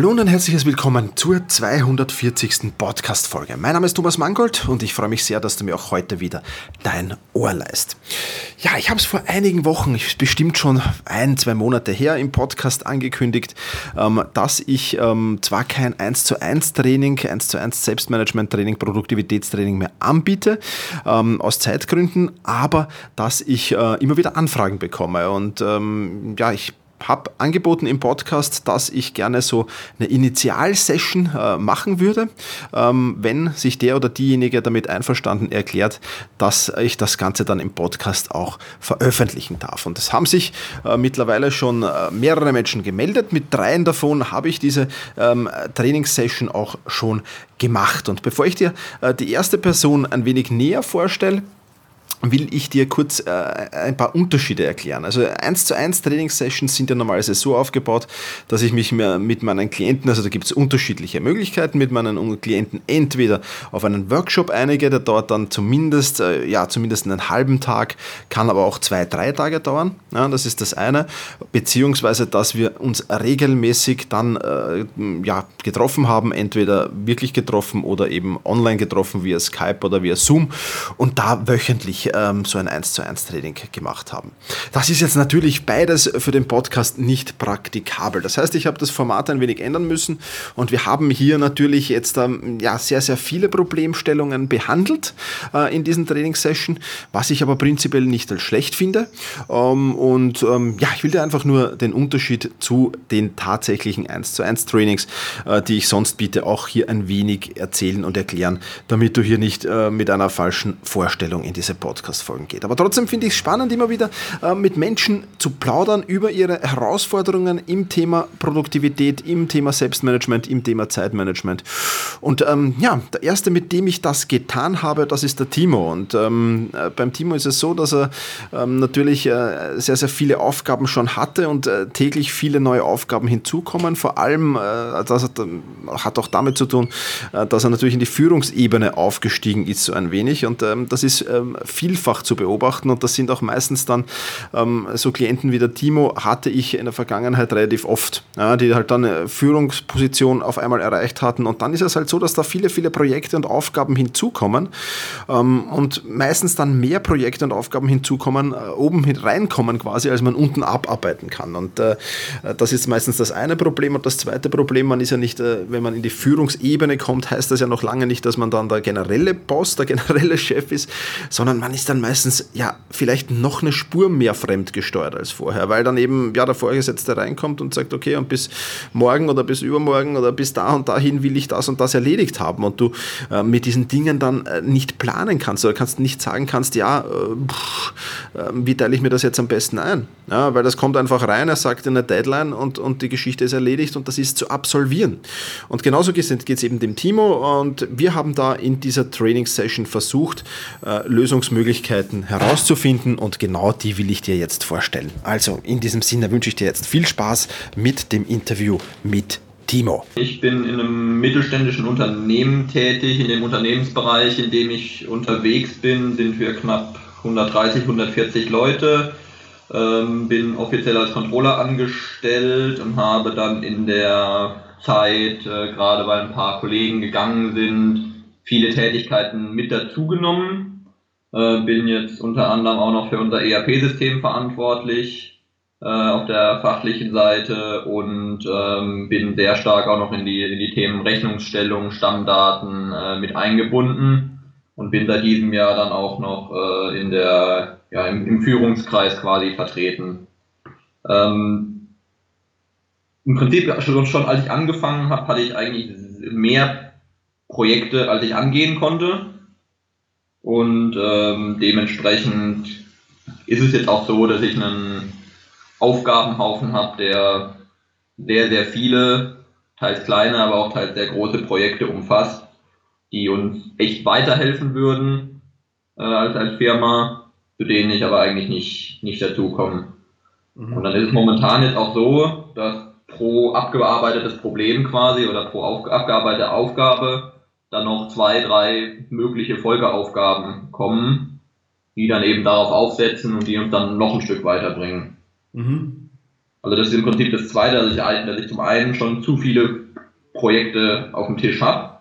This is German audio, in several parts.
Hallo und ein herzliches Willkommen zur 240. Podcast-Folge. Mein Name ist Thomas Mangold und ich freue mich sehr, dass du mir auch heute wieder dein Ohr leist. Ja, ich habe es vor einigen Wochen, bestimmt schon ein, zwei Monate her im Podcast angekündigt, ähm, dass ich ähm, zwar kein 1 zu 1 Training, 1 zu 1 Selbstmanagement-Training, Produktivitätstraining mehr anbiete, ähm, aus Zeitgründen, aber dass ich äh, immer wieder Anfragen bekomme und ja, ich habe angeboten im Podcast, dass ich gerne so eine Initialsession äh, machen würde, ähm, wenn sich der oder diejenige damit einverstanden erklärt, dass ich das Ganze dann im Podcast auch veröffentlichen darf. Und es haben sich äh, mittlerweile schon äh, mehrere Menschen gemeldet. Mit dreien davon habe ich diese ähm, Trainingssession auch schon gemacht. Und bevor ich dir äh, die erste Person ein wenig näher vorstelle, will ich dir kurz äh, ein paar Unterschiede erklären. Also 1 zu 1 Trainingssessions sind ja normalerweise so aufgebaut, dass ich mich mit meinen Klienten, also da gibt es unterschiedliche Möglichkeiten, mit meinen Klienten entweder auf einen Workshop einige, der dauert dann zumindest, äh, ja, zumindest einen halben Tag, kann aber auch zwei, drei Tage dauern. Ja, das ist das eine. Beziehungsweise, dass wir uns regelmäßig dann äh, ja, getroffen haben, entweder wirklich getroffen oder eben online getroffen via Skype oder via Zoom und da wöchentlich ähm, so ein 1 zu 1 Training gemacht haben. Das ist jetzt natürlich beides für den Podcast nicht praktikabel. Das heißt, ich habe das Format ein wenig ändern müssen und wir haben hier natürlich jetzt ähm, ja, sehr, sehr viele Problemstellungen behandelt äh, in diesen Trainingssession, was ich aber prinzipiell nicht als schlecht finde. Ähm, und ähm, ja, ich will dir einfach nur den Unterschied zu den tatsächlichen 1 zu 1 Trainings, äh, die ich sonst biete, auch hier ein wenig erzählen und erklären, damit du hier nicht äh, mit einer falschen Vorstellung in diese Podcast Podcast-Folgen geht. Aber trotzdem finde ich es spannend, immer wieder äh, mit Menschen zu plaudern über ihre Herausforderungen im Thema Produktivität, im Thema Selbstmanagement, im Thema Zeitmanagement. Und ähm, ja, der erste, mit dem ich das getan habe, das ist der Timo. Und ähm, äh, beim Timo ist es so, dass er ähm, natürlich äh, sehr, sehr viele Aufgaben schon hatte und äh, täglich viele neue Aufgaben hinzukommen. Vor allem, äh, das hat, hat, auch damit zu tun, dass er natürlich in die Führungsebene aufgestiegen ist, so ein wenig. Und ähm, das ist ähm, viel vielfach zu beobachten. Und das sind auch meistens dann ähm, so Klienten wie der Timo, hatte ich in der Vergangenheit relativ oft, ja, die halt dann eine Führungsposition auf einmal erreicht hatten. Und dann ist es halt so, dass da viele, viele Projekte und Aufgaben hinzukommen ähm, und meistens dann mehr Projekte und Aufgaben hinzukommen, äh, oben reinkommen quasi, als man unten abarbeiten kann. Und äh, das ist meistens das eine Problem. Und das zweite Problem, man ist ja nicht, äh, wenn man in die Führungsebene kommt, heißt das ja noch lange nicht, dass man dann der generelle Boss, der generelle Chef ist, sondern man ist ist dann meistens ja vielleicht noch eine Spur mehr fremdgesteuert als vorher, weil dann eben ja der Vorgesetzte reinkommt und sagt, okay, und bis morgen oder bis übermorgen oder bis da und dahin will ich das und das erledigt haben und du äh, mit diesen Dingen dann äh, nicht planen kannst oder kannst nicht sagen kannst, ja, äh, pff, ähm, wie teile ich mir das jetzt am besten ein? Ja, weil das kommt einfach rein, er sagt eine Deadline und, und die Geschichte ist erledigt und das ist zu absolvieren. Und genauso geht es eben dem Timo und wir haben da in dieser Training-Session versucht, äh, Lösungsmöglichkeiten Möglichkeiten herauszufinden und genau die will ich dir jetzt vorstellen. Also in diesem Sinne wünsche ich dir jetzt viel Spaß mit dem Interview mit Timo. Ich bin in einem mittelständischen Unternehmen tätig. In dem Unternehmensbereich, in dem ich unterwegs bin, sind wir knapp 130, 140 Leute. Ähm, bin offiziell als Controller angestellt und habe dann in der Zeit, äh, gerade weil ein paar Kollegen gegangen sind, viele Tätigkeiten mit dazugenommen. Äh, bin jetzt unter anderem auch noch für unser ERP-System verantwortlich äh, auf der fachlichen Seite und ähm, bin sehr stark auch noch in die, in die Themen Rechnungsstellung, Stammdaten äh, mit eingebunden und bin seit diesem Jahr dann auch noch äh, in der, ja, im, im Führungskreis quasi vertreten. Ähm, Im Prinzip schon, schon als ich angefangen habe, hatte ich eigentlich mehr Projekte, als ich angehen konnte. Und ähm, dementsprechend ist es jetzt auch so, dass ich einen Aufgabenhaufen habe, der sehr, sehr viele, teils kleine, aber auch teils sehr große Projekte umfasst, die uns echt weiterhelfen würden äh, als, als Firma, zu denen ich aber eigentlich nicht, nicht dazukomme. Mhm. Und dann ist es momentan jetzt auch so, dass pro abgearbeitetes Problem quasi oder pro auf, abgearbeitete Aufgabe dann noch zwei, drei mögliche Folgeaufgaben kommen, die dann eben darauf aufsetzen und die uns dann noch ein Stück weiterbringen. Mhm. Also das ist im Prinzip das Zweite, dass ich, dass ich zum einen schon zu viele Projekte auf dem Tisch habe,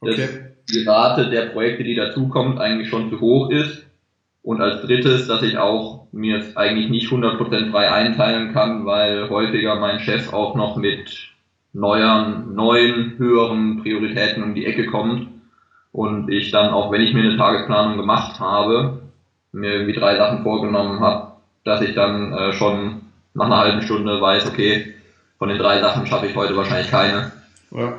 okay. dass die Rate der Projekte, die dazukommt, eigentlich schon zu hoch ist und als drittes, dass ich auch mir es eigentlich nicht 100% frei einteilen kann, weil häufiger mein Chef auch noch mit neueren, neuen, höheren Prioritäten um die Ecke kommt und ich dann auch, wenn ich mir eine Tagesplanung gemacht habe, mir irgendwie drei Sachen vorgenommen habe, dass ich dann äh, schon nach einer halben Stunde weiß, okay, von den drei Sachen schaffe ich heute wahrscheinlich keine. Ja.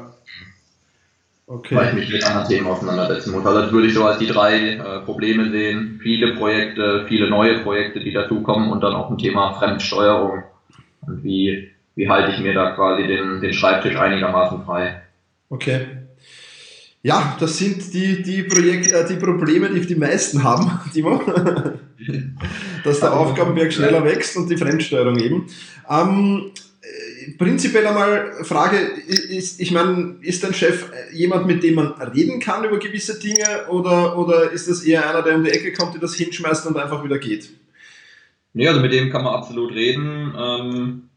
Okay. Weil ich mich mit anderen Themen auseinandersetzen muss. Also das würde ich so als die drei äh, Probleme sehen. Viele Projekte, viele neue Projekte, die dazukommen und dann auch ein Thema Fremdsteuerung. Und wie wie halte ich mir da quasi den, den Schreibtisch einigermaßen frei. Okay. Ja, das sind die, die, Projekt, äh, die Probleme, die die meisten haben, Timo. Dass der Aufgabenberg schneller wächst und die Fremdsteuerung eben. Ähm, äh, prinzipiell einmal Frage, ist, ich meine, ist dein Chef jemand, mit dem man reden kann über gewisse Dinge oder, oder ist das eher einer, der um die Ecke kommt, der das hinschmeißt und einfach wieder geht? Nee, also mit dem kann man absolut reden. Ähm,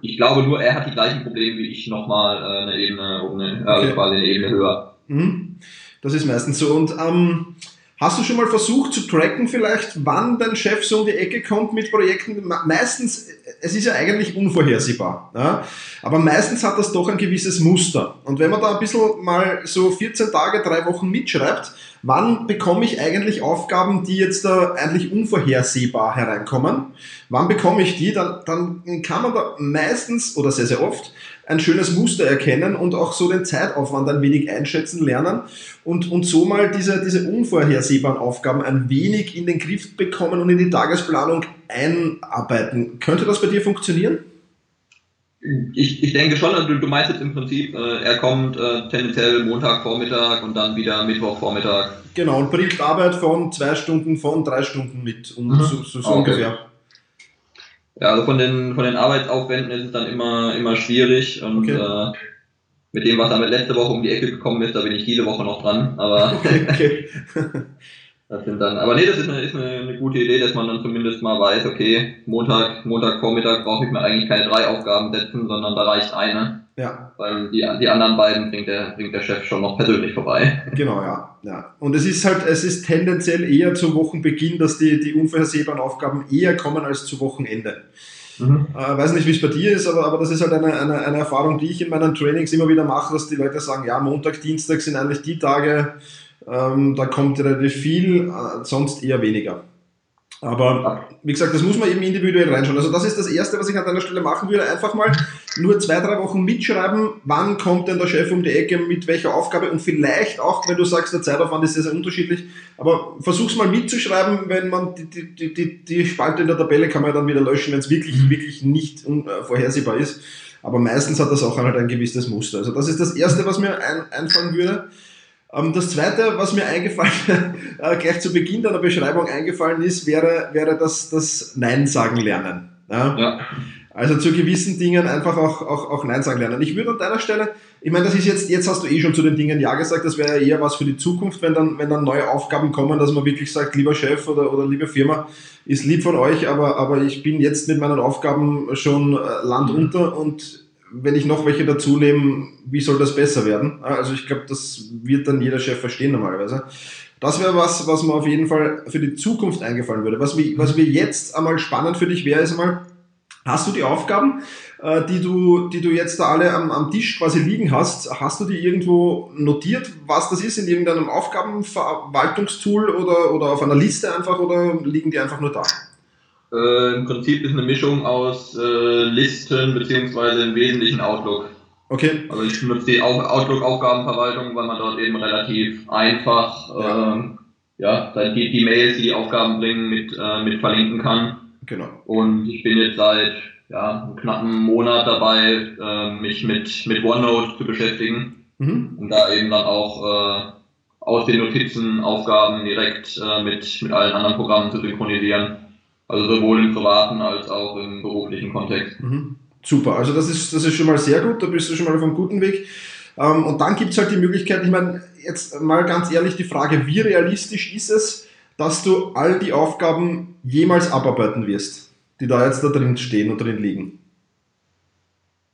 ich glaube nur, er hat die gleichen Probleme wie ich nochmal äh, eine Ebene, eine, also okay. quasi eine Ebene höher. Mhm. Das ist meistens so. Und ähm, hast du schon mal versucht zu tracken, vielleicht, wann dein Chef so um die Ecke kommt mit Projekten? Meistens, es ist ja eigentlich unvorhersehbar. Ja? Aber meistens hat das doch ein gewisses Muster. Und wenn man da ein bisschen mal so 14 Tage, drei Wochen mitschreibt, wann bekomme ich eigentlich Aufgaben, die jetzt da eigentlich unvorhersehbar hereinkommen? Wann bekomme ich die? Dann, dann kann man da meistens oder sehr, sehr oft ein schönes Muster erkennen und auch so den Zeitaufwand ein wenig einschätzen lernen und, und so mal diese, diese unvorhersehbaren Aufgaben ein wenig in den Griff bekommen und in die Tagesplanung einarbeiten. Könnte das bei dir funktionieren? Ich, ich denke schon, also du, du meinst jetzt im Prinzip, äh, er kommt äh, tendenziell Montagvormittag und dann wieder Mittwochvormittag. Genau, und bringt Arbeit von zwei Stunden, von drei Stunden mit, um, mhm. so, so, so okay. ungefähr. Ja, also von den, von den Arbeitsaufwänden ist es dann immer, immer schwierig und okay. äh, mit dem, was damit letzte Woche um die Ecke gekommen ist, da bin ich diese Woche noch dran, aber okay. Das sind dann, aber nee, das ist eine, ist eine, eine, gute Idee, dass man dann zumindest mal weiß, okay, Montag, Montagvormittag brauche ich mir eigentlich keine drei Aufgaben setzen, sondern da reicht eine. Ja. Weil die, die anderen beiden bringt der, bringt der Chef schon noch persönlich vorbei. Genau, ja. ja. Und es ist halt, es ist tendenziell eher zum Wochenbeginn, dass die, die unvorhersehbaren Aufgaben eher kommen als zu Wochenende. Mhm. Äh, weiß nicht, wie es bei dir ist, aber, aber das ist halt eine, eine, eine Erfahrung, die ich in meinen Trainings immer wieder mache, dass die Leute sagen, ja, Montag, Dienstag sind eigentlich die Tage, ähm, da kommt relativ viel, äh, sonst eher weniger. Aber wie gesagt, das muss man eben individuell reinschauen. Also das ist das Erste, was ich an deiner Stelle machen würde. Einfach mal nur zwei, drei Wochen mitschreiben, wann kommt denn der Chef um die Ecke, mit welcher Aufgabe und vielleicht auch, wenn du sagst, der Zeitaufwand ist sehr, sehr unterschiedlich, aber versuch's mal mitzuschreiben, wenn man die, die, die, die Spalte in der Tabelle kann man dann wieder löschen, wenn es wirklich, mhm. wirklich nicht vorhersehbar ist. Aber meistens hat das auch halt ein gewisses Muster. Also das ist das Erste, was mir ein, einfallen würde. Ähm, das zweite, was mir eingefallen, äh, gleich zu Beginn deiner Beschreibung eingefallen ist, wäre, wäre das, das Nein sagen lernen. Ja? ja. Also zu gewissen Dingen einfach auch, auch, auch Nein sagen lernen. Ich würde an deiner Stelle, ich meine, das ist jetzt, jetzt hast du eh schon zu den Dingen Ja gesagt, das wäre eher was für die Zukunft, wenn dann, wenn dann neue Aufgaben kommen, dass man wirklich sagt, lieber Chef oder, oder liebe Firma, ist lieb von euch, aber, aber ich bin jetzt mit meinen Aufgaben schon äh, Land unter und wenn ich noch welche dazu nehme, wie soll das besser werden? Also ich glaube, das wird dann jeder Chef verstehen normalerweise. Das wäre was, was mir auf jeden Fall für die Zukunft eingefallen würde. Was, mir, was mir jetzt einmal spannend für dich wäre, ist einmal, hast du die Aufgaben, äh, die du, die du jetzt da alle am, am Tisch quasi liegen hast, hast du die irgendwo notiert, was das ist, in irgendeinem Aufgabenverwaltungstool oder, oder auf einer Liste einfach oder liegen die einfach nur da? Äh, Im Prinzip ist eine Mischung aus äh, Listen beziehungsweise im Wesentlichen Outlook. Okay. Also ich nutze die Outlook-Aufgabenverwaltung, weil man dort eben relativ einfach ja. Ähm, ja, die, die Mails, die die Aufgaben bringen, mit, äh, mit verlinken kann. Genau. Und ich bin jetzt seit ja, einem knappen Monat dabei, äh, mich mit, mit OneNote zu beschäftigen mhm. und da eben dann auch äh, aus den Notizen Aufgaben direkt äh, mit, mit allen anderen Programmen zu synchronisieren. Also sowohl im privaten als auch im beruflichen Kontext. Mhm. Super, also das ist, das ist schon mal sehr gut, da bist du schon mal auf einem guten Weg. Ähm, und dann gibt es halt die Möglichkeit, ich meine, jetzt mal ganz ehrlich die Frage, wie realistisch ist es, dass du all die Aufgaben jemals abarbeiten wirst, die da jetzt da drin stehen und drin liegen?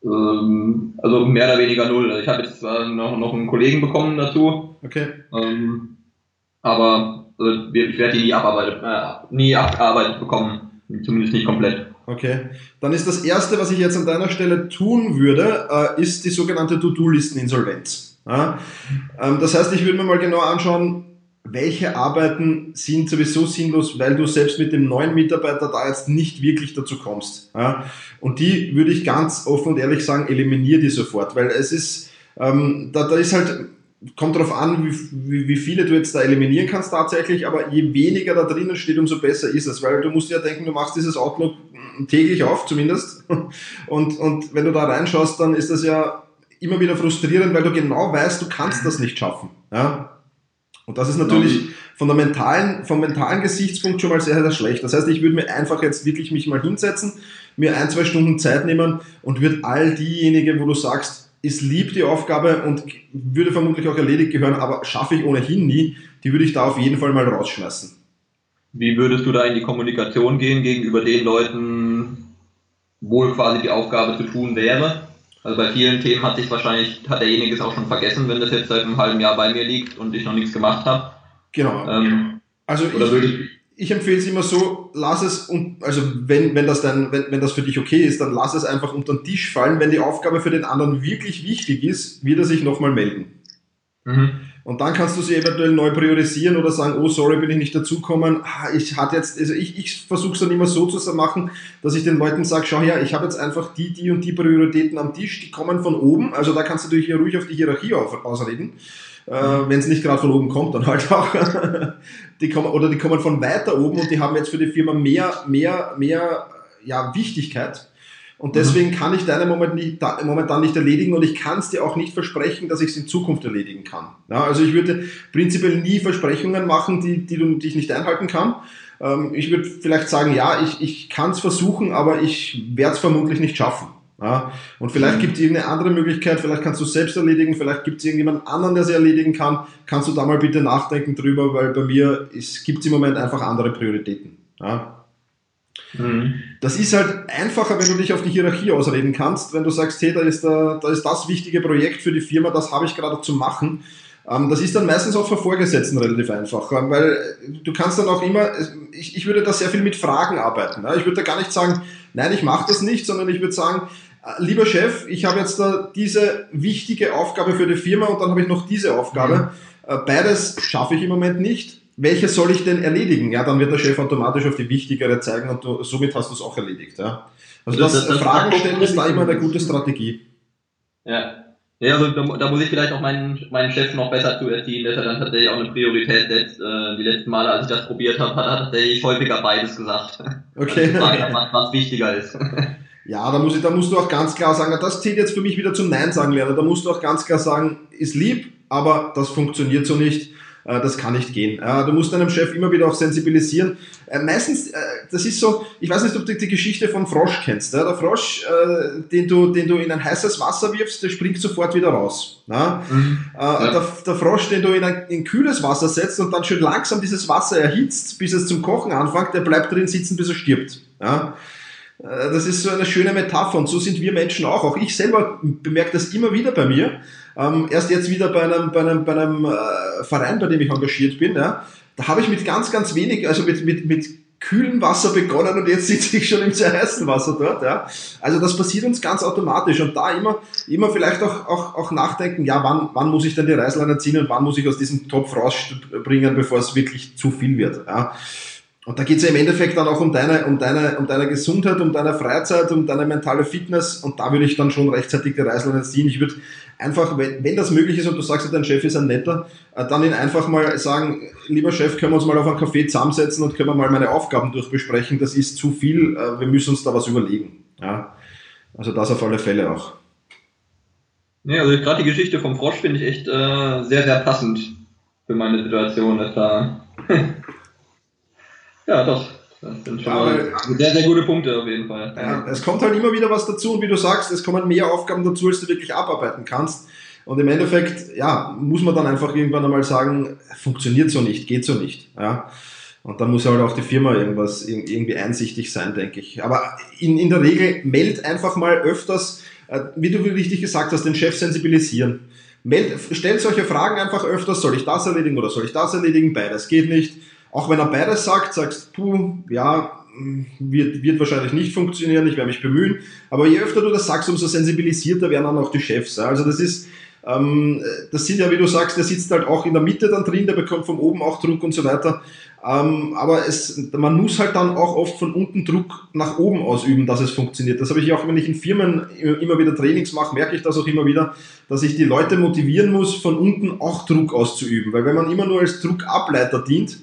Ähm, also mehr oder weniger null. Also ich habe jetzt zwar noch, noch einen Kollegen bekommen dazu. Okay. Ähm, aber also ich werde die nie abarbeitet, äh, nie abgearbeitet bekommen. Zumindest nicht komplett. Okay. Dann ist das erste, was ich jetzt an deiner Stelle tun würde, äh, ist die sogenannte To-Do-Listen-Insolvenz. Ja? Ähm, das heißt, ich würde mir mal genau anschauen, welche Arbeiten sind sowieso sinnlos, weil du selbst mit dem neuen Mitarbeiter da jetzt nicht wirklich dazu kommst. Ja? Und die würde ich ganz offen und ehrlich sagen, eliminiere die sofort, weil es ist, ähm, da, da ist halt, kommt darauf an, wie, wie, wie viele du jetzt da eliminieren kannst tatsächlich, aber je weniger da drinnen steht, umso besser ist es, weil du musst ja denken, du machst dieses Outlook täglich auf zumindest und, und wenn du da reinschaust, dann ist das ja immer wieder frustrierend, weil du genau weißt, du kannst das nicht schaffen. Ja? Und das ist natürlich von der mentalen, vom mentalen Gesichtspunkt schon mal sehr, sehr schlecht. Das heißt, ich würde mir einfach jetzt wirklich mich mal hinsetzen, mir ein, zwei Stunden Zeit nehmen und würde all diejenigen, wo du sagst, ist lieb die Aufgabe und würde vermutlich auch erledigt gehören, aber schaffe ich ohnehin nie, die würde ich da auf jeden Fall mal rausschmeißen. Wie würdest du da in die Kommunikation gehen gegenüber den Leuten, wo quasi die Aufgabe zu tun wäre? Also bei vielen Themen hat sich wahrscheinlich, hat derjenige es auch schon vergessen, wenn das jetzt seit einem halben Jahr bei mir liegt und ich noch nichts gemacht habe. Genau. Ähm, also ich, ich empfehle es immer so, lass es, und, also wenn, wenn, das dann, wenn, wenn das für dich okay ist, dann lass es einfach unter den Tisch fallen. Wenn die Aufgabe für den anderen wirklich wichtig ist, wird er sich nochmal melden. Mhm. Und dann kannst du sie eventuell neu priorisieren oder sagen, oh sorry, bin ich nicht dazugekommen. Ah, ich hatte jetzt, also ich, ich versuche es dann immer so zu machen, dass ich den Leuten sage, schau her, ich habe jetzt einfach die, die und die Prioritäten am Tisch, die kommen von oben. Also da kannst du natürlich ruhig auf die Hierarchie auf, ausreden. Äh, Wenn es nicht gerade von oben kommt, dann halt auch. die kommen, oder die kommen von weiter oben und die haben jetzt für die Firma mehr, mehr, mehr ja, Wichtigkeit. Und deswegen kann ich deine Moment nicht, momentan nicht erledigen und ich kann es dir auch nicht versprechen, dass ich es in Zukunft erledigen kann. Ja, also ich würde prinzipiell nie Versprechungen machen, die, die, du, die ich nicht einhalten kann. Ähm, ich würde vielleicht sagen, ja, ich, ich kann es versuchen, aber ich werde es vermutlich nicht schaffen. Ja, und vielleicht mhm. gibt es irgendeine andere Möglichkeit, vielleicht kannst du es selbst erledigen, vielleicht gibt es irgendjemand anderen, der sie erledigen kann. Kannst du da mal bitte nachdenken drüber, weil bei mir gibt es im Moment einfach andere Prioritäten. Ja. Mhm. Das ist halt einfacher, wenn du dich auf die Hierarchie ausreden kannst, wenn du sagst, hey, da ist, da, da ist das wichtige Projekt für die Firma, das habe ich gerade zu machen. Ähm, das ist dann meistens auch für Vorgesetzten relativ einfach, ähm, weil du kannst dann auch immer, ich, ich würde da sehr viel mit Fragen arbeiten. Ich würde da gar nicht sagen, nein, ich mache das nicht, sondern ich würde sagen, äh, lieber Chef, ich habe jetzt da diese wichtige Aufgabe für die Firma und dann habe ich noch diese Aufgabe. Mhm. Äh, beides schaffe ich im Moment nicht welche soll ich denn erledigen? Ja, dann wird der Chef automatisch auf die wichtigere zeigen und du, somit hast du es auch erledigt. Ja. Also das, das, das Fragen stellen ist da immer eine gute Strategie. Ja. Ja, also da, da, muss ich vielleicht auch meinen, meinen Chef noch besser zu erziehen, dass er dann tatsächlich auch eine Priorität setzt. Äh, die letzten Male, als ich das probiert habe, hat er tatsächlich häufiger beides gesagt. Okay. Also was, was wichtiger ist. Ja, da, muss ich, da musst du auch ganz klar sagen, das zählt jetzt für mich wieder zum Nein sagen lernen. Da musst du auch ganz klar sagen, ist lieb, aber das funktioniert so nicht. Äh, das kann nicht gehen. Du musst deinem Chef immer wieder auch sensibilisieren. Äh, meistens, äh, das ist so, ich weiß nicht, ob du die Geschichte vom Frosch kennst. Der Frosch, den du, den du in ein heißes Wasser wirfst, der springt sofort wieder raus. Mhm. Der, der, Frosch, den du in ein in kühles Wasser setzt und dann schön langsam dieses Wasser erhitzt, bis es zum Kochen anfängt, der bleibt drin sitzen, bis er stirbt. Ja? Das ist so eine schöne Metapher und so sind wir Menschen auch. Auch ich selber bemerke das immer wieder bei mir. Ähm, erst jetzt wieder bei einem, bei einem, bei einem äh, Verein, bei dem ich engagiert bin, ja, da habe ich mit ganz, ganz wenig, also mit, mit, mit kühlem Wasser begonnen und jetzt sitze ich schon im sehr heißen Wasser dort. Ja. Also das passiert uns ganz automatisch und da immer, immer vielleicht auch, auch, auch nachdenken, ja, wann, wann muss ich denn die Reißleine ziehen und wann muss ich aus diesem Topf rausbringen, bevor es wirklich zu viel wird. Ja. Und da geht es ja im Endeffekt dann auch um deine, um, deine, um deine Gesundheit, um deine Freizeit, um deine mentale Fitness und da würde ich dann schon rechtzeitig die Reißleine ziehen. Ich würde einfach, wenn, wenn das möglich ist und du sagst, dein Chef ist ein netter, äh, dann ihn einfach mal sagen, lieber Chef, können wir uns mal auf einen Café zusammensetzen und können wir mal meine Aufgaben durchbesprechen. Das ist zu viel, äh, wir müssen uns da was überlegen. Ja? Also das auf alle Fälle auch. Ja, also gerade die Geschichte vom Frosch finde ich echt äh, sehr, sehr passend für meine Situation. Dass da ja, doch. Das sind schon ja, mal sehr, sehr gute Punkte auf jeden Fall. Ja, es kommt halt immer wieder was dazu und wie du sagst, es kommen mehr Aufgaben dazu, als du wirklich abarbeiten kannst. Und im Endeffekt, ja, muss man dann einfach irgendwann einmal sagen, funktioniert so nicht, geht so nicht. Ja. Und dann muss halt auch die Firma irgendwas irgendwie einsichtig sein, denke ich. Aber in, in der Regel meld einfach mal öfters, äh, wie du richtig gesagt hast, den Chef sensibilisieren. Meld, stellt solche Fragen einfach öfters, soll ich das erledigen oder soll ich das erledigen? Beides geht nicht. Auch wenn er beides sagt, sagst, puh, ja, wird, wird wahrscheinlich nicht funktionieren, ich werde mich bemühen. Aber je öfter du das sagst, umso sensibilisierter werden dann auch die Chefs. Also das ist, ähm, das sind ja, wie du sagst, der sitzt halt auch in der Mitte dann drin, der bekommt von oben auch Druck und so weiter. Ähm, aber es, man muss halt dann auch oft von unten Druck nach oben ausüben, dass es funktioniert. Das habe ich auch, wenn ich in Firmen immer wieder Trainings mache, merke ich das auch immer wieder, dass ich die Leute motivieren muss, von unten auch Druck auszuüben. Weil wenn man immer nur als Druckableiter dient,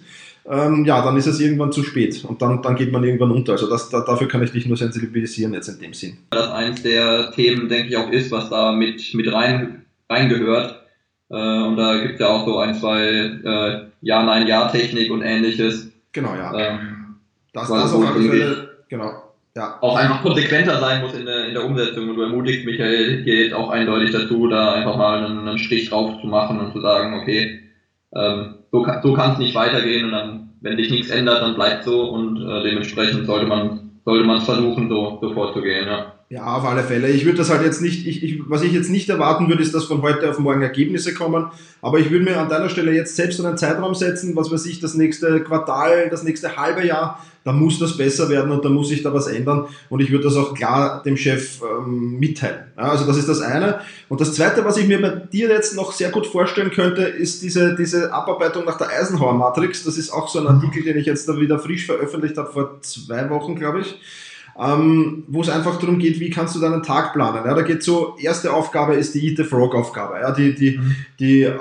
ähm, ja, dann ist es irgendwann zu spät und dann, dann geht man irgendwann unter. Also das, da, dafür kann ich dich nur sensibilisieren jetzt in dem Sinn. Das eins der Themen, denke ich, auch ist, was da mit, mit rein reingehört. Äh, und da gibt es ja auch so ein, zwei äh, Ja-Nein-Ja-Technik und ähnliches. Genau, ja. Ähm, das, das auf alle Fälle, genau. Ja. Auch einfach konsequenter sein muss in der, in der Umsetzung. Und du ermutigst mich hier jetzt auch eindeutig dazu, da einfach mal einen, einen Strich drauf zu machen und zu sagen, okay, ähm, so, so kann es nicht weitergehen und dann, wenn sich nichts ändert, dann bleibt so und äh, dementsprechend sollte man sollte man versuchen, so, so vorzugehen, ja. Ja, auf alle Fälle. Ich würde das halt jetzt nicht, ich, ich, was ich jetzt nicht erwarten würde, ist, dass von heute auf morgen Ergebnisse kommen. Aber ich würde mir an deiner Stelle jetzt selbst einen Zeitraum setzen, was weiß ich, das nächste Quartal, das nächste halbe Jahr, da muss das besser werden und da muss sich da was ändern. Und ich würde das auch klar dem Chef ähm, mitteilen. Ja, also das ist das eine. Und das zweite, was ich mir bei dir jetzt noch sehr gut vorstellen könnte, ist diese, diese Abarbeitung nach der Eisenhower-Matrix. Das ist auch so ein Artikel, den ich jetzt da wieder frisch veröffentlicht habe, vor zwei Wochen, glaube ich ähm, wo es einfach darum geht, wie kannst du deinen Tag planen. Ja, da geht so, erste Aufgabe ist die Eat the Frog Aufgabe, ja, die, die, mhm. die äh,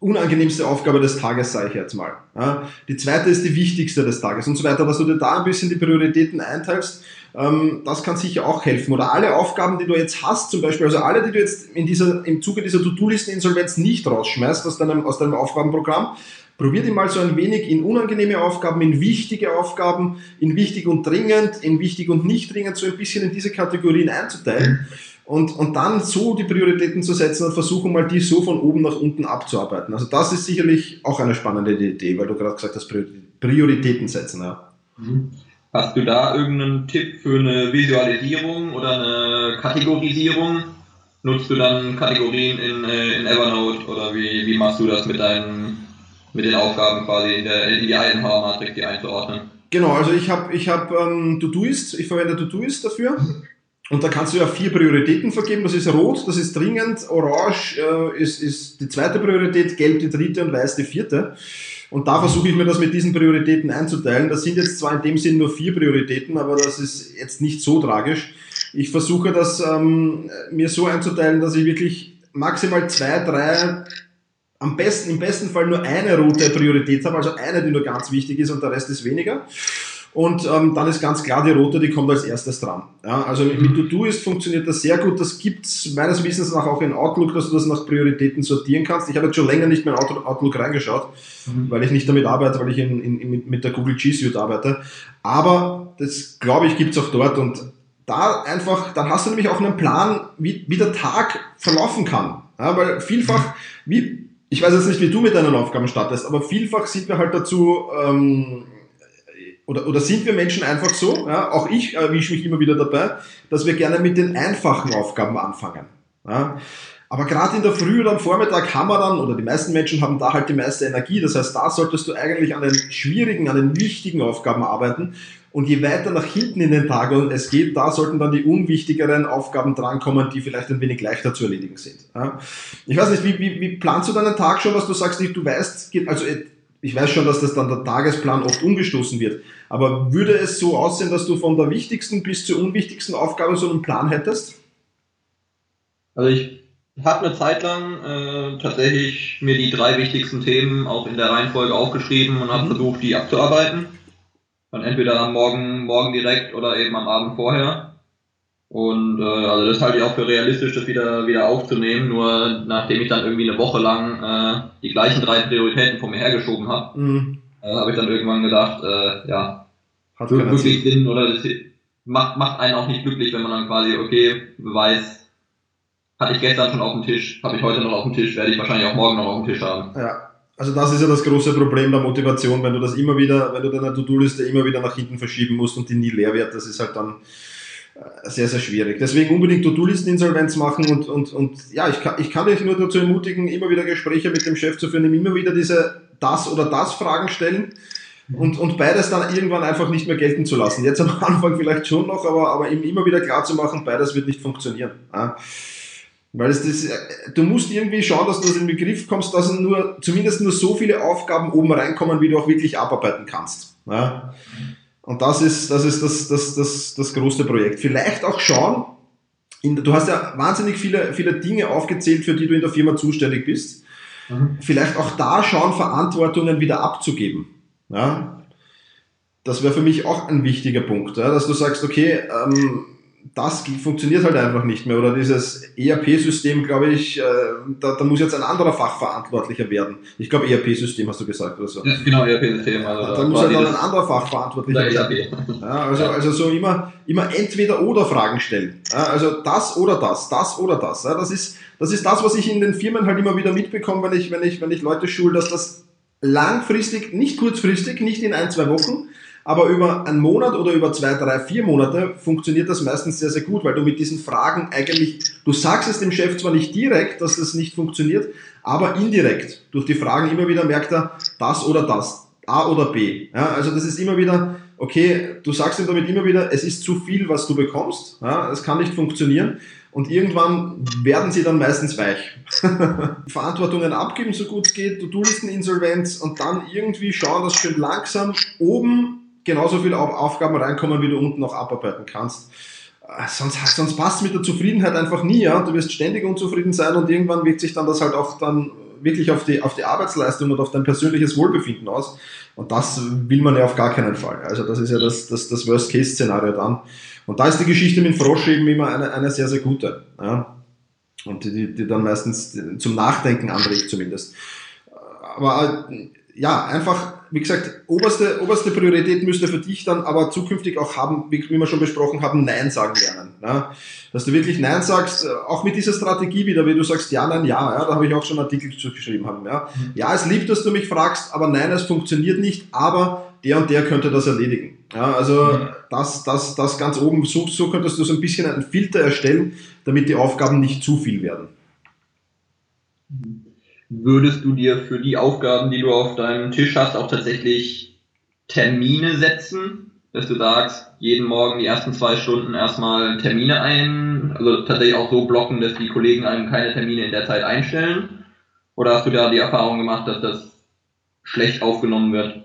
unangenehmste Aufgabe des Tages, sage ich jetzt mal. Ja. Die zweite ist die wichtigste des Tages und so weiter, dass du dir da ein bisschen die Prioritäten einteilst. Ähm, das kann sicher auch helfen. Oder alle Aufgaben, die du jetzt hast, zum Beispiel, also alle, die du jetzt in dieser, im Zuge dieser To-Do-Listen-Insolvenz nicht rausschmeißt aus deinem, aus deinem Aufgabenprogramm, Probier die mal so ein wenig in unangenehme Aufgaben, in wichtige Aufgaben, in wichtig und dringend, in wichtig und nicht dringend, so ein bisschen in diese Kategorien einzuteilen und, und dann so die Prioritäten zu setzen und versuchen mal die so von oben nach unten abzuarbeiten. Also das ist sicherlich auch eine spannende Idee, weil du gerade gesagt hast, Prioritäten setzen. Ja. Mhm. Hast du da irgendeinen Tipp für eine Visualisierung oder eine Kategorisierung? Nutzt du dann Kategorien in, äh, in Evernote oder wie, wie machst du das mit deinen mit den Aufgaben quasi in, der, Eisenhower-Matrix die einzuordnen. Genau, also ich habe ich hab, ähm, Todoist, ich verwende Todoist dafür. Und da kannst du ja vier Prioritäten vergeben. Das ist rot, das ist dringend, orange äh, ist, ist die zweite Priorität, gelb die dritte und weiß die vierte. Und da versuche ich mir das mit diesen Prioritäten einzuteilen. Das sind jetzt zwar in dem Sinn nur vier Prioritäten, aber das ist jetzt nicht so tragisch. Ich versuche das ähm, mir so einzuteilen, dass ich wirklich maximal zwei, drei am besten, im besten Fall nur eine rote Priorität haben, also eine, die nur ganz wichtig ist und der Rest ist weniger. Und ähm, dann ist ganz klar die rote, die kommt als erstes dran. Ja, also mit, mit Todoist funktioniert das sehr gut. Das gibt es meines Wissens nach auch in Outlook, dass du das nach Prioritäten sortieren kannst. Ich habe jetzt schon länger nicht mehr in Outlook reingeschaut, mhm. weil ich nicht damit arbeite, weil ich in, in, mit der Google G Suite arbeite. Aber das, glaube ich, gibt es auch dort. Und da einfach, dann hast du nämlich auch einen Plan, wie, wie der Tag verlaufen kann. Ja, weil vielfach, wie, ich weiß jetzt nicht, wie du mit deinen Aufgaben startest, aber vielfach sind wir halt dazu, ähm, oder, oder sind wir Menschen einfach so, ja, auch ich erwische mich immer wieder dabei, dass wir gerne mit den einfachen Aufgaben anfangen. Ja. Aber gerade in der Früh oder am Vormittag haben wir dann, oder die meisten Menschen haben da halt die meiste Energie. Das heißt, da solltest du eigentlich an den schwierigen, an den wichtigen Aufgaben arbeiten und je weiter nach hinten in den Tag es geht, da sollten dann die unwichtigeren Aufgaben drankommen, die vielleicht ein wenig leichter zu erledigen sind. Ich weiß nicht, wie, wie, wie planst du deinen Tag schon, was du sagst, du weißt, also ich weiß schon, dass das dann der Tagesplan oft umgestoßen wird, aber würde es so aussehen, dass du von der wichtigsten bis zur unwichtigsten Aufgabe so einen Plan hättest? Also ich habe eine Zeit lang äh, tatsächlich mir die drei wichtigsten Themen auch in der Reihenfolge aufgeschrieben und habe mhm. versucht, die abzuarbeiten. Dann entweder am Morgen, morgen direkt oder eben am Abend vorher. Und äh, also das halte ich auch für realistisch, das wieder, wieder aufzunehmen. Nur nachdem ich dann irgendwie eine Woche lang äh, die gleichen drei Prioritäten vor mir hergeschoben habe, mhm. äh, habe ich dann irgendwann gedacht, äh, ja, hat wirklich Sinn oder das macht, macht einen auch nicht glücklich, wenn man dann quasi, okay, Beweis hatte ich gestern schon auf dem Tisch, habe ich heute noch auf dem Tisch, werde ich wahrscheinlich auch morgen noch auf dem Tisch haben. Ja, also das ist ja das große Problem der Motivation, wenn du das immer wieder, wenn du deine To-Do-Liste immer wieder nach hinten verschieben musst und die nie leer wird, das ist halt dann äh, sehr, sehr schwierig. Deswegen unbedingt To-Do-Listen-Insolvenz machen und, und, und ja, ich kann, ich kann dich nur dazu ermutigen, immer wieder Gespräche mit dem Chef zu führen, ihm immer wieder diese das oder das Fragen stellen und, und beides dann irgendwann einfach nicht mehr gelten zu lassen. Jetzt am Anfang vielleicht schon noch, aber, aber ihm immer wieder klar zu machen, beides wird nicht funktionieren. Ja. Weil es das, du musst irgendwie schauen, dass du das in den Begriff kommst, dass nur, zumindest nur so viele Aufgaben oben reinkommen, wie du auch wirklich abarbeiten kannst. Ja? Und das ist, das ist das, das, das, das große Projekt. Vielleicht auch schauen, in, du hast ja wahnsinnig viele, viele Dinge aufgezählt, für die du in der Firma zuständig bist. Mhm. Vielleicht auch da schauen, Verantwortungen wieder abzugeben. Ja? Das wäre für mich auch ein wichtiger Punkt, ja? dass du sagst, okay, ähm, das funktioniert halt einfach nicht mehr. Oder dieses ERP-System, glaube ich, äh, da, da, muss jetzt ein anderer Fachverantwortlicher werden. Ich glaube, ERP-System hast du gesagt oder so. Ja, genau, ERP-System. Also da muss halt dann ein anderer Fachverantwortlicher e werden. Ja, also, also so immer, immer entweder oder Fragen stellen. Ja, also das oder das, das oder das. Ja, das, ist, das ist das, was ich in den Firmen halt immer wieder mitbekomme, wenn ich, wenn ich, wenn ich Leute schule, dass das langfristig, nicht kurzfristig, nicht in ein, zwei Wochen, aber über einen Monat oder über zwei, drei, vier Monate funktioniert das meistens sehr, sehr gut, weil du mit diesen Fragen eigentlich, du sagst es dem Chef zwar nicht direkt, dass das nicht funktioniert, aber indirekt. Durch die Fragen immer wieder merkt er, das oder das, A oder B. Ja, also das ist immer wieder, okay, du sagst ihm damit immer wieder, es ist zu viel, was du bekommst, ja, es kann nicht funktionieren. Und irgendwann werden sie dann meistens weich. Verantwortungen abgeben, so gut es geht, To-Do-Listen-Insolvenz und dann irgendwie schauen, dass schön langsam oben genauso viele Aufgaben reinkommen, wie du unten noch abarbeiten kannst. Äh, sonst, sonst passt es mit der Zufriedenheit einfach nie. Ja? Du wirst ständig unzufrieden sein und irgendwann wirkt sich dann das halt auch dann wirklich auf die, auf die Arbeitsleistung und auf dein persönliches Wohlbefinden aus. Und das will man ja auf gar keinen Fall. Also das ist ja das, das, das Worst-Case-Szenario dann. Und da ist die Geschichte mit Frosch eben immer eine, eine sehr, sehr gute. Ja? Und die, die dann meistens zum Nachdenken anregt zumindest. Aber äh, ja, einfach, wie gesagt, oberste, oberste Priorität müsste für dich dann aber zukünftig auch haben, wie, wie wir schon besprochen haben, Nein sagen lernen. Ja? Dass du wirklich Nein sagst, äh, auch mit dieser Strategie wieder, wie du sagst, ja, nein, ja, ja da habe ich auch schon Artikel zugeschrieben haben. Ja? Mhm. ja, es liebt, dass du mich fragst, aber nein, es funktioniert nicht, aber der und der könnte das erledigen. Ja, also mhm. das, das, das ganz oben, so, so könntest du so ein bisschen einen Filter erstellen, damit die Aufgaben nicht zu viel werden. Mhm würdest du dir für die Aufgaben, die du auf deinem Tisch hast, auch tatsächlich Termine setzen, dass du sagst, jeden Morgen die ersten zwei Stunden erstmal Termine ein, also tatsächlich auch so blocken, dass die Kollegen einem keine Termine in der Zeit einstellen? Oder hast du da die Erfahrung gemacht, dass das schlecht aufgenommen wird?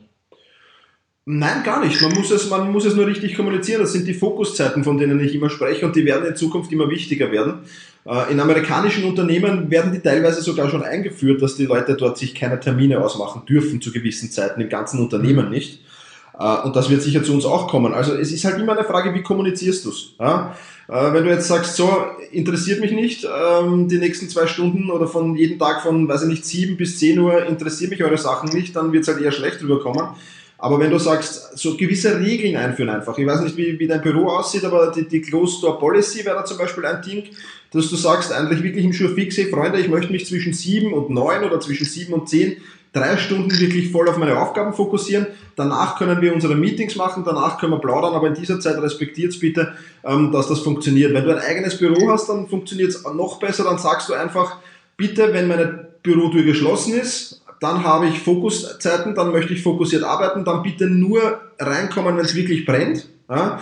Nein, gar nicht. Man muss, es, man muss es nur richtig kommunizieren. Das sind die Fokuszeiten, von denen ich immer spreche und die werden in Zukunft immer wichtiger werden. Äh, in amerikanischen Unternehmen werden die teilweise sogar schon eingeführt, dass die Leute dort sich keine Termine ausmachen dürfen zu gewissen Zeiten, im ganzen Unternehmen nicht. Äh, und das wird sicher zu uns auch kommen. Also es ist halt immer eine Frage, wie kommunizierst du es? Ja? Äh, wenn du jetzt sagst, so, interessiert mich nicht, ähm, die nächsten zwei Stunden oder von jedem Tag von, weiß ich nicht, sieben bis zehn Uhr interessiert mich eure Sachen nicht, dann wird es halt eher schlecht rüberkommen. Aber wenn du sagst, so gewisse Regeln einführen einfach. Ich weiß nicht, wie, wie dein Büro aussieht, aber die, die Closed Door Policy wäre da zum Beispiel ein Ding, dass du sagst, eigentlich wirklich im Schurfix, hey Freunde, ich möchte mich zwischen sieben und neun oder zwischen sieben und zehn drei Stunden wirklich voll auf meine Aufgaben fokussieren. Danach können wir unsere Meetings machen, danach können wir plaudern, aber in dieser Zeit respektiert bitte, ähm, dass das funktioniert. Wenn du ein eigenes Büro hast, dann funktioniert es noch besser, dann sagst du einfach, bitte, wenn meine Bürotür geschlossen ist, dann habe ich Fokuszeiten, dann möchte ich fokussiert arbeiten, dann bitte nur reinkommen, wenn es wirklich brennt. Ja?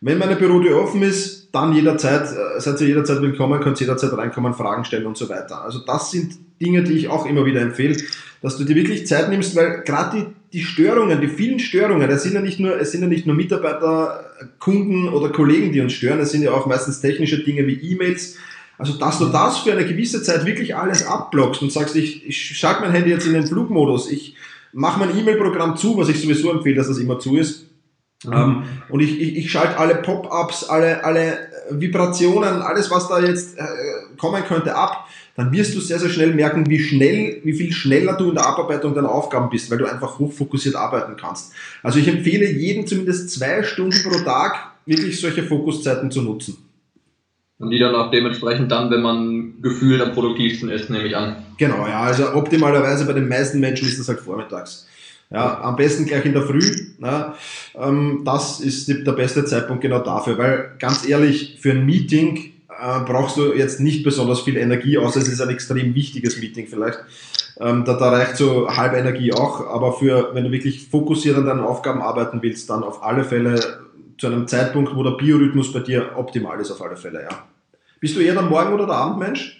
Wenn meine Bürotür offen ist, dann jederzeit, äh, seid ihr jederzeit willkommen, könnt jederzeit reinkommen, Fragen stellen und so weiter. Also das sind Dinge, die ich auch immer wieder empfehle, dass du dir wirklich Zeit nimmst, weil gerade die, die Störungen, die vielen Störungen, das sind ja nicht nur, es sind ja nicht nur Mitarbeiter, Kunden oder Kollegen, die uns stören, es sind ja auch meistens technische Dinge wie E-Mails, also, dass du das für eine gewisse Zeit wirklich alles abblockst und sagst, ich, ich schalte mein Handy jetzt in den Flugmodus, ich mache mein E-Mail-Programm zu, was ich sowieso empfehle, dass das immer zu ist. Mhm. Ähm, und ich, ich, ich schalte alle Pop-ups, alle, alle Vibrationen, alles, was da jetzt äh, kommen könnte, ab. Dann wirst du sehr, sehr schnell merken, wie schnell, wie viel schneller du in der Abarbeitung deiner Aufgaben bist, weil du einfach hochfokussiert arbeiten kannst. Also ich empfehle jedem zumindest zwei Stunden pro Tag wirklich solche Fokuszeiten zu nutzen. Und die dann auch dementsprechend dann, wenn man gefühlt am produktivsten ist, nehme ich an. Genau, ja, also optimalerweise bei den meisten Menschen ist das halt vormittags. Ja, am besten gleich in der Früh. Ja, ähm, das ist der beste Zeitpunkt genau dafür, weil ganz ehrlich, für ein Meeting äh, brauchst du jetzt nicht besonders viel Energie, außer es ist ein extrem wichtiges Meeting vielleicht. Ähm, da, da reicht so halbe Energie auch, aber für, wenn du wirklich fokussiert an deinen Aufgaben arbeiten willst, dann auf alle Fälle zu einem Zeitpunkt, wo der Biorhythmus bei dir optimal ist, auf alle Fälle, ja. Bist du eher der Morgen- oder der Abendmensch?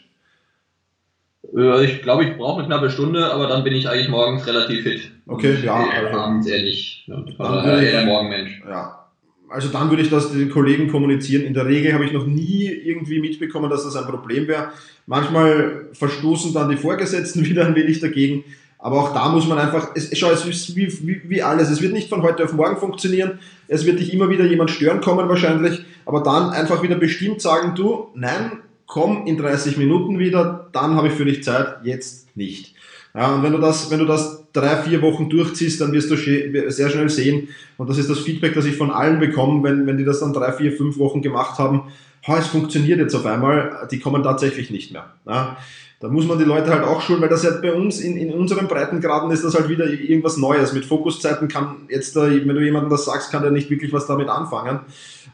Ich glaube, ich brauche eine knappe Stunde, aber dann bin ich eigentlich morgens relativ fit. Okay, ja. Also, abends ehrlich. Ja, also eher der Morgenmensch. Ja. Also dann würde ich das den Kollegen kommunizieren. In der Regel habe ich noch nie irgendwie mitbekommen, dass das ein Problem wäre. Manchmal verstoßen dann die Vorgesetzten wieder ein wenig dagegen. Aber auch da muss man einfach, es, schau, es ist wie, wie, wie alles. Es wird nicht von heute auf morgen funktionieren. Es wird dich immer wieder jemand stören kommen wahrscheinlich. Aber dann einfach wieder bestimmt sagen, du, nein, komm in 30 Minuten wieder, dann habe ich für dich Zeit, jetzt nicht. Ja, und wenn du das, wenn du das drei, vier Wochen durchziehst, dann wirst du sehr schnell sehen, und das ist das Feedback, das ich von allen bekomme, wenn, wenn die das dann drei, vier, fünf Wochen gemacht haben, ha, es funktioniert jetzt auf einmal, die kommen tatsächlich nicht mehr. Ja, da muss man die Leute halt auch schulen, weil das ja bei uns in, in unseren Breitengraden ist das halt wieder irgendwas Neues. Mit Fokuszeiten kann jetzt, wenn du jemandem das sagst, kann der nicht wirklich was damit anfangen.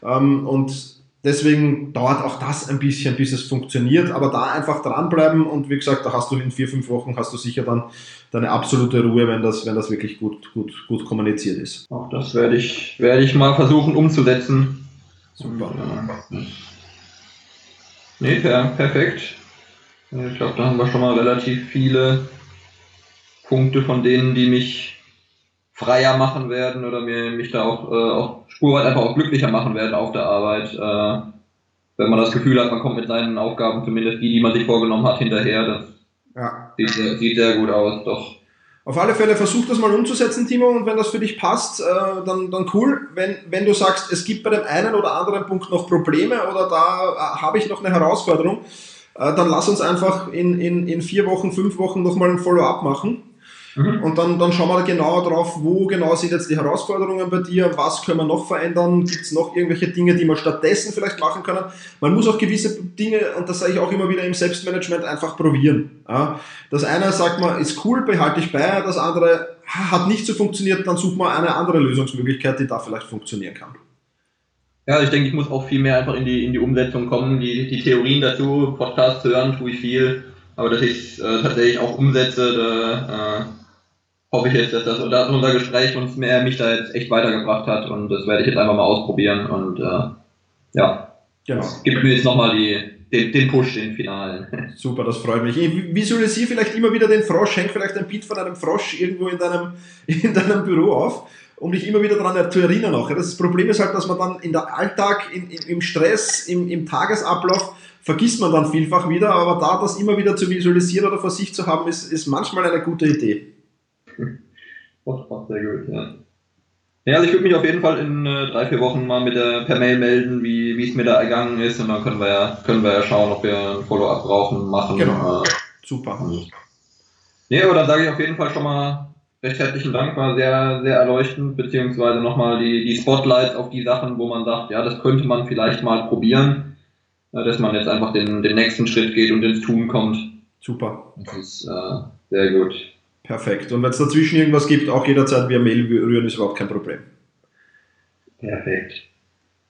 Ähm, und Deswegen dauert auch das ein bisschen, bis es funktioniert, aber da einfach dranbleiben und wie gesagt, da hast du in vier, fünf Wochen hast du sicher dann deine absolute Ruhe, wenn das, wenn das wirklich gut, gut, gut kommuniziert ist. Auch das werde ich, werde ich mal versuchen umzusetzen. Super. Ja. Nee, per, perfekt. Ich glaube, da haben wir schon mal relativ viele Punkte von denen, die mich freier machen werden oder mir, mich da auch, äh, auch spurweit einfach auch glücklicher machen werden auf der Arbeit. Äh, wenn man das Gefühl hat, man kommt mit seinen Aufgaben, zumindest die, die man sich vorgenommen hat, hinterher. Das ja. sieht, sehr, sieht sehr gut aus, doch. Auf alle Fälle versuch das mal umzusetzen, Timo, und wenn das für dich passt, äh, dann, dann cool. Wenn, wenn du sagst, es gibt bei dem einen oder anderen Punkt noch Probleme oder da äh, habe ich noch eine Herausforderung, äh, dann lass uns einfach in, in, in vier Wochen, fünf Wochen nochmal ein Follow-up machen Mhm. Und dann, dann schauen wir genauer drauf, wo genau sind jetzt die Herausforderungen bei dir, was können wir noch verändern, gibt es noch irgendwelche Dinge, die wir stattdessen vielleicht machen können. Man muss auch gewisse Dinge, und das sage ich auch immer wieder im Selbstmanagement, einfach probieren. Ja. Das eine sagt man, ist cool, behalte ich bei, das andere hat nicht so funktioniert, dann sucht man eine andere Lösungsmöglichkeit, die da vielleicht funktionieren kann. Ja, ich denke, ich muss auch viel mehr einfach in die, in die Umsetzung kommen. Die, die Theorien dazu, Podcasts hören, tue ich viel. Aber dass ich es äh, tatsächlich auch umsetze, da, äh, hoffe ich jetzt, dass das dass unser Gespräch uns mehr mich da jetzt echt weitergebracht hat und das werde ich jetzt einfach mal ausprobieren und äh, ja, genau. das gibt mir jetzt nochmal den, den Push, den finalen. Super, das freut mich. Ich visualisiere vielleicht immer wieder den Frosch, häng vielleicht ein Beat von einem Frosch irgendwo in deinem, in deinem Büro auf, um dich immer wieder daran zu erinnern auch. Das Problem ist halt, dass man dann in der Alltag, in, in, im Stress, im, im Tagesablauf vergisst man dann vielfach wieder, aber da das immer wieder zu visualisieren oder vor sich zu haben, ist, ist manchmal eine gute Idee. Macht sehr gut, ja. Ja, also ich würde mich auf jeden Fall in äh, drei, vier Wochen mal mit der, per Mail melden, wie es mir da ergangen ist und dann können wir ja, können wir ja schauen, ob wir ein Follow-up brauchen, machen. Genau. Äh, Super. Nee, aber dann sage ich auf jeden Fall schon mal recht herzlichen Dank, war sehr, sehr erleuchtend, beziehungsweise nochmal die, die Spotlights auf die Sachen, wo man sagt, ja, das könnte man vielleicht mal probieren, äh, dass man jetzt einfach den, den nächsten Schritt geht und ins Tun kommt. Super. Das ist äh, sehr gut. Perfekt. Und wenn es dazwischen irgendwas gibt, auch jederzeit via Mail rühren, ist überhaupt kein Problem. Perfekt.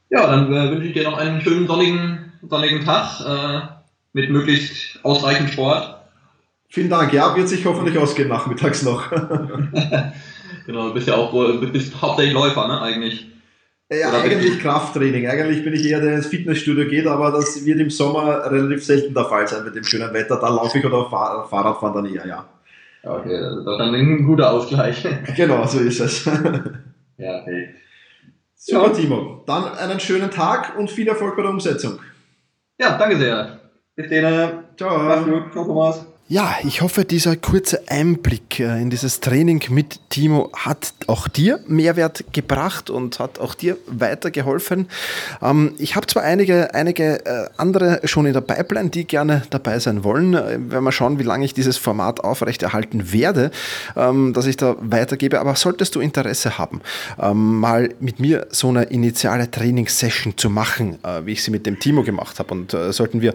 Ja, dann äh, wünsche ich dir noch einen schönen sonnigen, sonnigen Tag äh, mit möglichst ausreichend Sport. Vielen Dank. Ja, wird sich hoffentlich ausgehen nachmittags noch. genau, du bist ja auch bist hauptsächlich Läufer, ne, eigentlich. Ja, Oder eigentlich Krafttraining. Eigentlich bin ich eher der, der ins Fitnessstudio geht, aber das wird im Sommer relativ selten der Fall sein mit dem schönen Wetter. Da laufe ich oder Fahrradfahren dann eher, ja. Okay, das ist doch dann ein guter Ausgleich. Genau, so ist es. ja, okay. Super, ja. Timo. Dann einen schönen Tag und viel Erfolg bei der Umsetzung. Ja, danke sehr. Bis dann. Ciao. Mach's gut. Ciao, Thomas. Ja, ich hoffe, dieser kurze Einblick äh, in dieses Training mit Timo hat auch dir Mehrwert gebracht und hat auch dir weitergeholfen. Ähm, ich habe zwar einige, einige äh, andere schon in der Pipeline, die gerne dabei sein wollen. Äh, wenn wir schauen, wie lange ich dieses Format aufrechterhalten werde, ähm, dass ich da weitergebe. Aber solltest du Interesse haben, ähm, mal mit mir so eine initiale Trainingssession zu machen, wie ich sie mit dem Timo gemacht habe, und sollten wir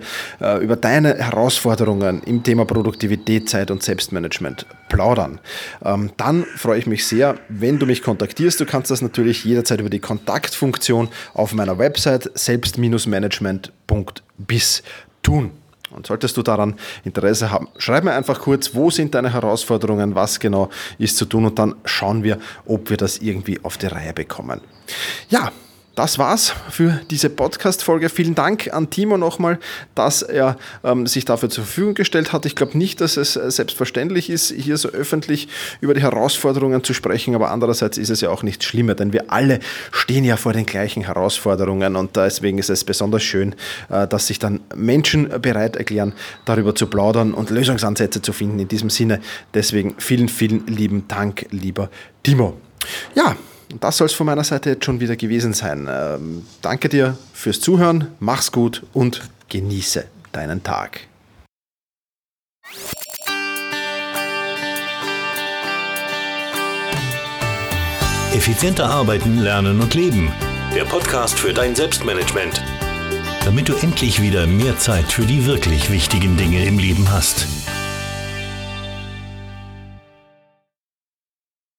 über deine Herausforderungen im Thema Produktivität Produktivität, Zeit und Selbstmanagement plaudern. Ähm, dann freue ich mich sehr, wenn du mich kontaktierst. Du kannst das natürlich jederzeit über die Kontaktfunktion auf meiner Website selbst-management.bis tun. Und solltest du daran Interesse haben, schreib mir einfach kurz, wo sind deine Herausforderungen, was genau ist zu tun und dann schauen wir, ob wir das irgendwie auf die Reihe bekommen. Ja, das war's für diese Podcast-Folge. Vielen Dank an Timo nochmal, dass er ähm, sich dafür zur Verfügung gestellt hat. Ich glaube nicht, dass es äh, selbstverständlich ist, hier so öffentlich über die Herausforderungen zu sprechen, aber andererseits ist es ja auch nichts Schlimmer, denn wir alle stehen ja vor den gleichen Herausforderungen und deswegen ist es besonders schön, äh, dass sich dann Menschen bereit erklären, darüber zu plaudern und Lösungsansätze zu finden. In diesem Sinne, deswegen vielen, vielen lieben Dank, lieber Timo. Ja, und das soll es von meiner Seite jetzt schon wieder gewesen sein. Ähm, danke dir fürs Zuhören, mach's gut und genieße deinen Tag. Effizienter arbeiten, lernen und leben. Der Podcast für dein Selbstmanagement. Damit du endlich wieder mehr Zeit für die wirklich wichtigen Dinge im Leben hast.